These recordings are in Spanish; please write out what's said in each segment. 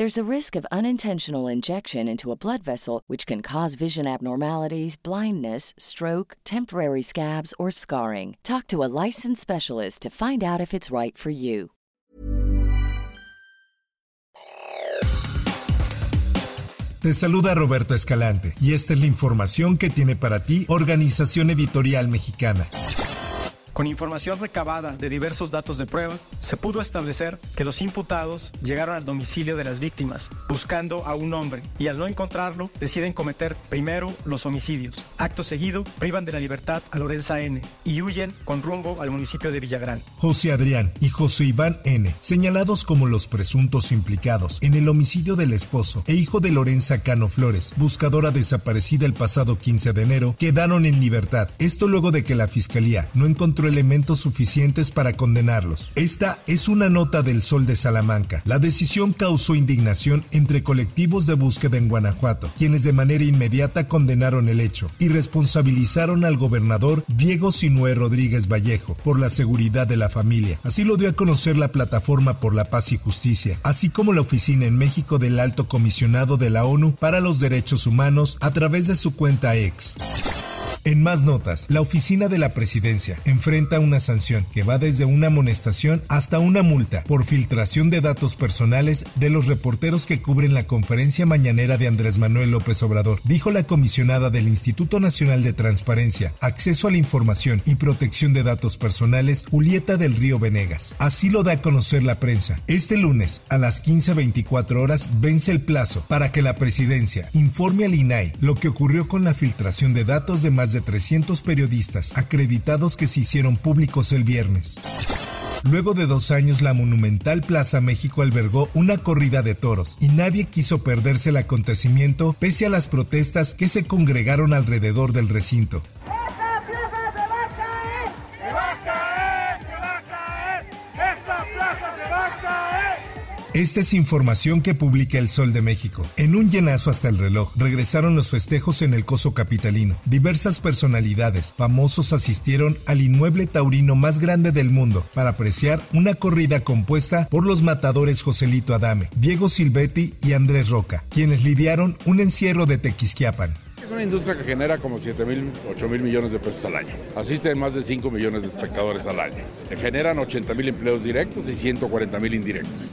There's a risk of unintentional injection into a blood vessel, which can cause vision abnormalities, blindness, stroke, temporary scabs, or scarring. Talk to a licensed specialist to find out if it's right for you. Te saluda Roberto Escalante y esta es la información que tiene para ti Organización Editorial Mexicana. Con información recabada de diversos datos de prueba, se pudo establecer que los imputados llegaron al domicilio de las víctimas buscando a un hombre y al no encontrarlo deciden cometer primero los homicidios. Acto seguido, privan de la libertad a Lorenza N. y huyen con rumbo al municipio de Villagrán. José Adrián y José Iván N., señalados como los presuntos implicados en el homicidio del esposo e hijo de Lorenza Cano Flores, buscadora desaparecida el pasado 15 de enero, quedaron en libertad. Esto luego de que la fiscalía no encontró elementos suficientes para condenarlos. Esta es una nota del Sol de Salamanca. La decisión causó indignación entre colectivos de búsqueda en Guanajuato, quienes de manera inmediata condenaron el hecho y responsabilizaron al gobernador Diego Sinué Rodríguez Vallejo por la seguridad de la familia. Así lo dio a conocer la Plataforma por la Paz y Justicia, así como la oficina en México del Alto Comisionado de la ONU para los Derechos Humanos a través de su cuenta ex. En más notas, la oficina de la presidencia enfrenta una sanción que va desde una amonestación hasta una multa por filtración de datos personales de los reporteros que cubren la conferencia mañanera de Andrés Manuel López Obrador, dijo la comisionada del Instituto Nacional de Transparencia, Acceso a la Información y Protección de Datos Personales, Julieta del Río Venegas. Así lo da a conocer la prensa. Este lunes, a las 15.24 horas, vence el plazo para que la presidencia informe al INAI lo que ocurrió con la filtración de datos de más de 300 periodistas acreditados que se hicieron públicos el viernes. Luego de dos años, la monumental Plaza México albergó una corrida de toros y nadie quiso perderse el acontecimiento pese a las protestas que se congregaron alrededor del recinto. Esta es información que publica El Sol de México. En un llenazo hasta el reloj, regresaron los festejos en el coso capitalino. Diversas personalidades, famosos asistieron al inmueble taurino más grande del mundo para apreciar una corrida compuesta por los matadores Joselito Adame, Diego Silvetti y Andrés Roca, quienes lidiaron un encierro de Tequisquiapan. Es una industria que genera como 7 mil, 8 mil millones de pesos al año. Asisten más de 5 millones de espectadores al año. Generan 80 mil empleos directos y 140 mil indirectos.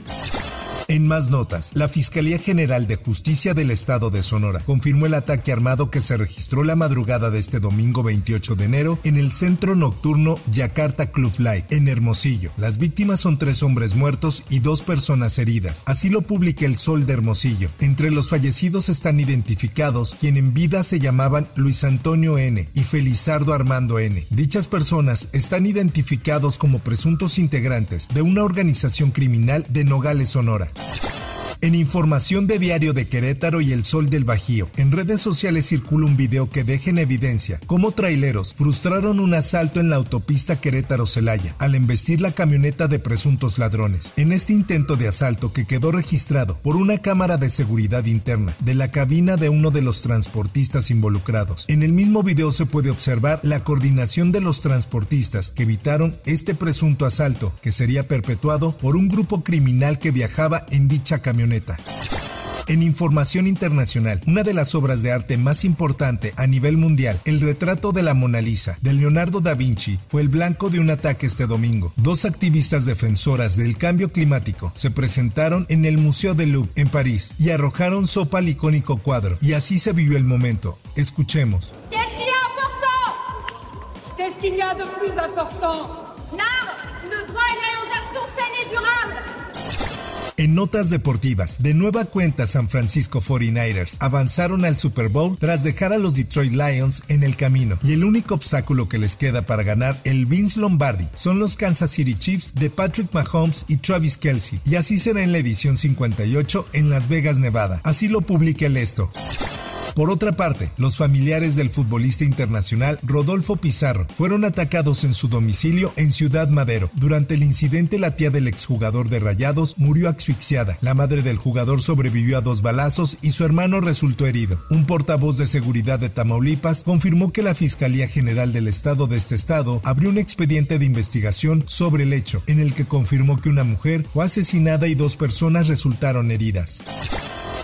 En más notas, la Fiscalía General de Justicia del Estado de Sonora confirmó el ataque armado que se registró la madrugada de este domingo 28 de enero en el centro nocturno Yakarta Club Light, en Hermosillo. Las víctimas son tres hombres muertos y dos personas heridas. Así lo publica el Sol de Hermosillo. Entre los fallecidos están identificados quien en vida se llamaban Luis Antonio N. y Felizardo Armando N. Dichas personas están identificados como presuntos integrantes de una organización criminal de Nogales, Sonora. あ! En información de Diario de Querétaro y El Sol del Bajío, en redes sociales circula un video que deja en evidencia cómo traileros frustraron un asalto en la autopista Querétaro-Celaya al embestir la camioneta de presuntos ladrones. En este intento de asalto que quedó registrado por una cámara de seguridad interna de la cabina de uno de los transportistas involucrados. En el mismo video se puede observar la coordinación de los transportistas que evitaron este presunto asalto que sería perpetuado por un grupo criminal que viajaba en dicha camioneta. En información internacional, una de las obras de arte más importante a nivel mundial, el retrato de la Mona Lisa de Leonardo da Vinci, fue el blanco de un ataque este domingo. Dos activistas defensoras del cambio climático se presentaron en el Museo del Louvre en París y arrojaron sopa al icónico cuadro. Y así se vivió el momento. Escuchemos. Qu'est-ce qu'il y a de En notas deportivas, de nueva cuenta San Francisco 49ers avanzaron al Super Bowl tras dejar a los Detroit Lions en el camino y el único obstáculo que les queda para ganar el Vince Lombardi son los Kansas City Chiefs de Patrick Mahomes y Travis Kelsey y así será en la edición 58 en Las Vegas, Nevada. Así lo publica el esto. Por otra parte, los familiares del futbolista internacional Rodolfo Pizarro fueron atacados en su domicilio en Ciudad Madero. Durante el incidente, la tía del exjugador de Rayados murió asfixiada. La madre del jugador sobrevivió a dos balazos y su hermano resultó herido. Un portavoz de seguridad de Tamaulipas confirmó que la Fiscalía General del Estado de este estado abrió un expediente de investigación sobre el hecho, en el que confirmó que una mujer fue asesinada y dos personas resultaron heridas.